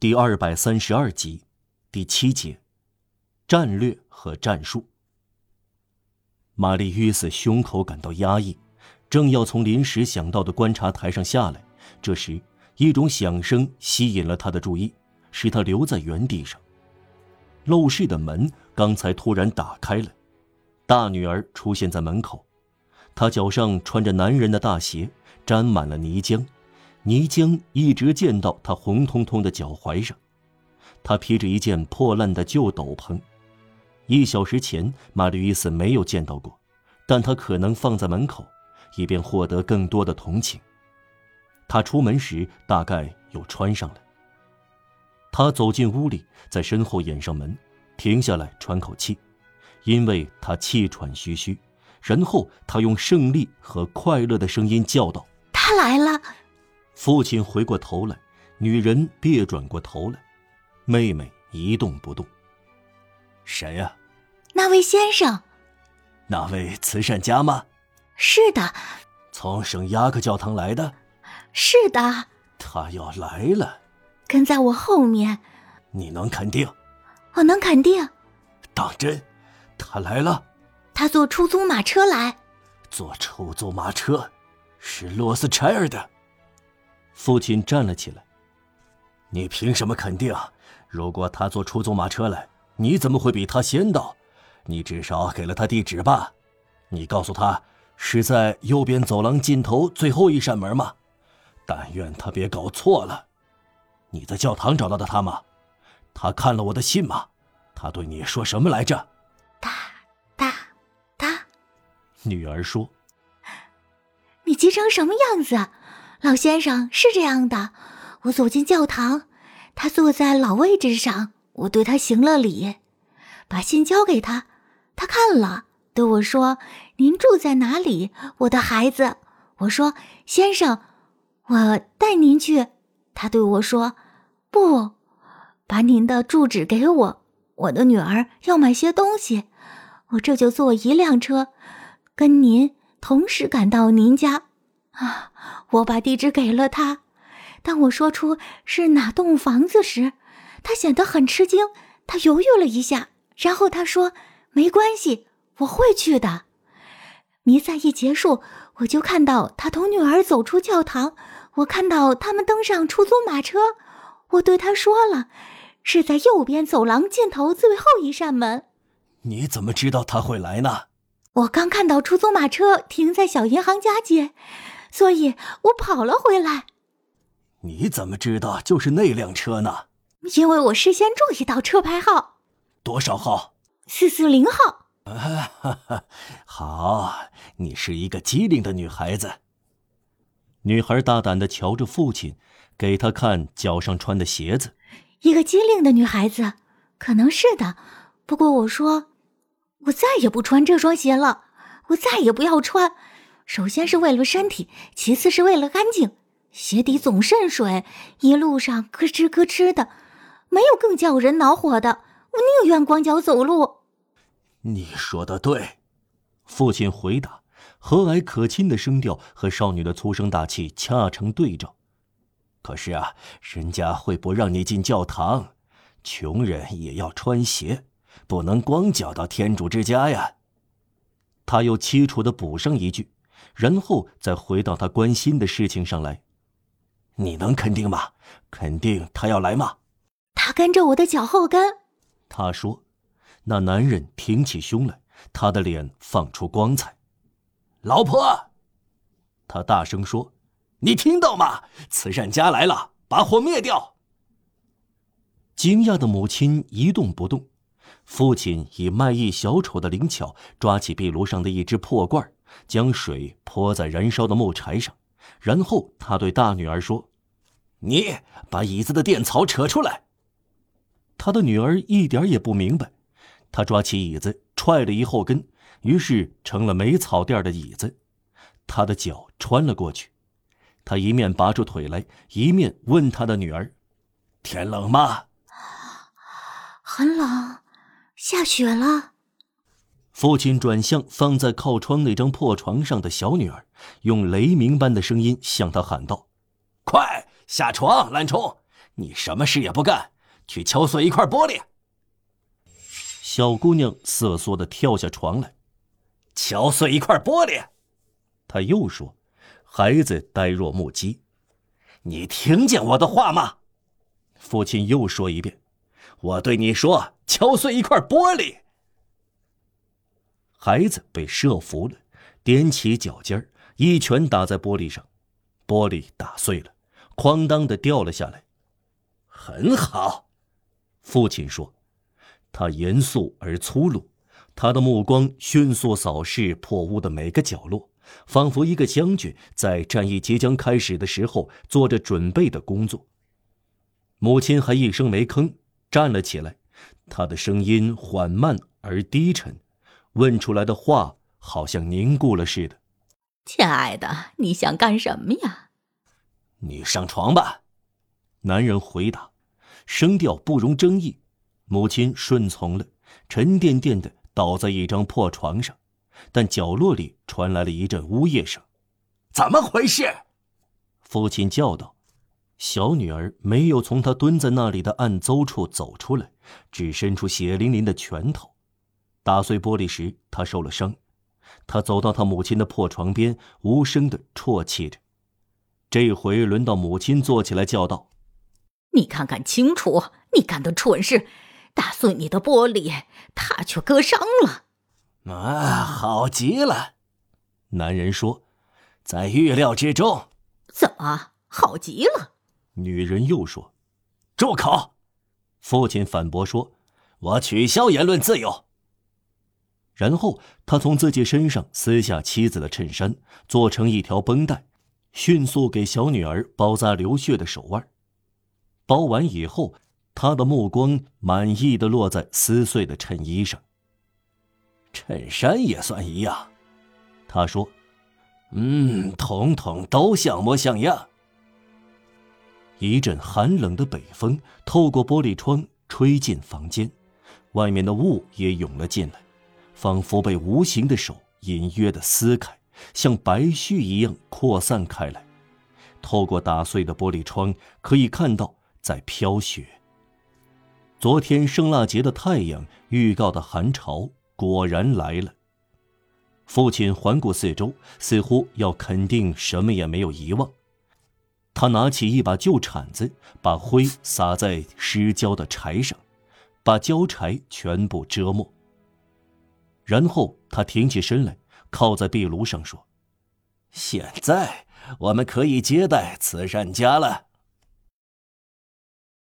第二百三十二集，第七节，战略和战术。玛丽·约瑟胸口感到压抑，正要从临时想到的观察台上下来，这时一种响声吸引了他的注意，使他留在原地上。陋室的门刚才突然打开了，大女儿出现在门口，她脚上穿着男人的大鞋，沾满了泥浆。泥浆一直溅到他红彤彤的脚踝上，他披着一件破烂的旧斗篷。一小时前，玛丽·伊斯没有见到过，但他可能放在门口，以便获得更多的同情。他出门时大概又穿上了。他走进屋里，在身后掩上门，停下来喘口气，因为他气喘吁吁。然后他用胜利和快乐的声音叫道：“他来了！”父亲回过头来，女人别转过头来，妹妹一动不动。谁呀？那位先生。那位慈善家吗？是的。从圣雅各教堂来的。是的。他要来了。跟在我后面。你能肯定？我能肯定。当真？他来了。他坐出租马车来。坐出租马车，是罗斯柴尔的。父亲站了起来。你凭什么肯定？如果他坐出租马车来，你怎么会比他先到？你至少给了他地址吧？你告诉他是在右边走廊尽头最后一扇门吗？但愿他别搞错了。你在教堂找到的他吗？他看了我的信吗？他对你说什么来着？哒哒哒。女儿说：“你急成什么样子？”老先生是这样的，我走进教堂，他坐在老位置上，我对他行了礼，把信交给他，他看了，对我说：“您住在哪里，我的孩子？”我说：“先生，我带您去。”他对我说：“不，把您的住址给我，我的女儿要买些东西，我这就坐一辆车，跟您同时赶到您家。”啊！我把地址给了他，当我说出是哪栋房子时，他显得很吃惊。他犹豫了一下，然后他说：“没关系，我会去的。”弥撒一结束，我就看到他同女儿走出教堂。我看到他们登上出租马车。我对他说了：“是在右边走廊尽头最后一扇门。”你怎么知道他会来呢？我刚看到出租马车停在小银行家街。所以我跑了回来。你怎么知道就是那辆车呢？因为我事先注意到车牌号。多少号？四四零号。啊，好，你是一个机灵的女孩子。女孩大胆的瞧着父亲，给他看脚上穿的鞋子。一个机灵的女孩子，可能是的。不过我说，我再也不穿这双鞋了。我再也不要穿。首先是为了身体，其次是为了干净。鞋底总渗水，一路上咯吱咯吱的，没有更叫人恼火的。我宁愿光脚走路。你说的对，父亲回答，和蔼可亲的声调和少女的粗声大气恰成对照。可是啊，人家会不让你进教堂，穷人也要穿鞋，不能光脚到天主之家呀。他又凄楚的补上一句。然后再回到他关心的事情上来，你能肯定吗？肯定他要来吗？他跟着我的脚后跟。他说：“那男人挺起胸来，他的脸放出光彩。”老婆，他大声说：“你听到吗？慈善家来了，把火灭掉。”惊讶的母亲一动不动，父亲以卖艺小丑的灵巧抓起壁炉上的一只破罐将水泼在燃烧的木柴上，然后他对大女儿说：“你把椅子的垫槽扯出来。”他的女儿一点也不明白，他抓起椅子踹了一后跟，于是成了没草垫的椅子。他的脚穿了过去，他一面拔出腿来，一面问他的女儿：“天冷吗？”“很冷，下雪了。”父亲转向放在靠窗那张破床上的小女儿，用雷鸣般的声音向她喊道：“快下床，懒虫！你什么事也不干，去敲碎一块玻璃。小姑娘瑟缩的跳下床来，敲碎一块玻璃。他又说：“孩子呆若木鸡。”你听见我的话吗？父亲又说一遍：“我对你说，敲碎一块玻璃。”孩子被射服了，踮起脚尖，一拳打在玻璃上，玻璃打碎了，哐当的掉了下来。很好，父亲说，他严肃而粗鲁，他的目光迅速扫视破屋的每个角落。仿佛一个将军在战役即将开始的时候做着准备的工作。母亲还一声没吭，站了起来，她的声音缓慢而低沉，问出来的话好像凝固了似的。“亲爱的，你想干什么呀？”“你上床吧。”男人回答，声调不容争议。母亲顺从了，沉甸甸的倒在一张破床上。但角落里传来了一阵呜咽声，“怎么回事？”父亲叫道。小女儿没有从他蹲在那里的暗邹处走出来，只伸出血淋淋的拳头。打碎玻璃时，他受了伤。他走到他母亲的破床边，无声的啜泣着。这回轮到母亲坐起来叫道：“你看看清楚，你干的蠢事，打碎你的玻璃，他却割伤了。”啊，好极了，男人说，在预料之中。怎么好极了？女人又说：“住口！”父亲反驳说：“我取消言论自由。”然后他从自己身上撕下妻子的衬衫，做成一条绷带，迅速给小女儿包扎流血的手腕。包完以后，他的目光满意的落在撕碎的衬衣上。衬衫也算一样，他说：“嗯，统统都像模像样。”一阵寒冷的北风透过玻璃窗吹进房间，外面的雾也涌了进来，仿佛被无形的手隐约的撕开，像白絮一样扩散开来。透过打碎的玻璃窗，可以看到在飘雪。昨天圣腊节的太阳预告的寒潮。果然来了。父亲环顾四周，似乎要肯定什么也没有遗忘。他拿起一把旧铲子，把灰撒在湿焦的柴上，把焦柴全部遮没。然后他挺起身来，靠在壁炉上说：“现在我们可以接待慈善家了。”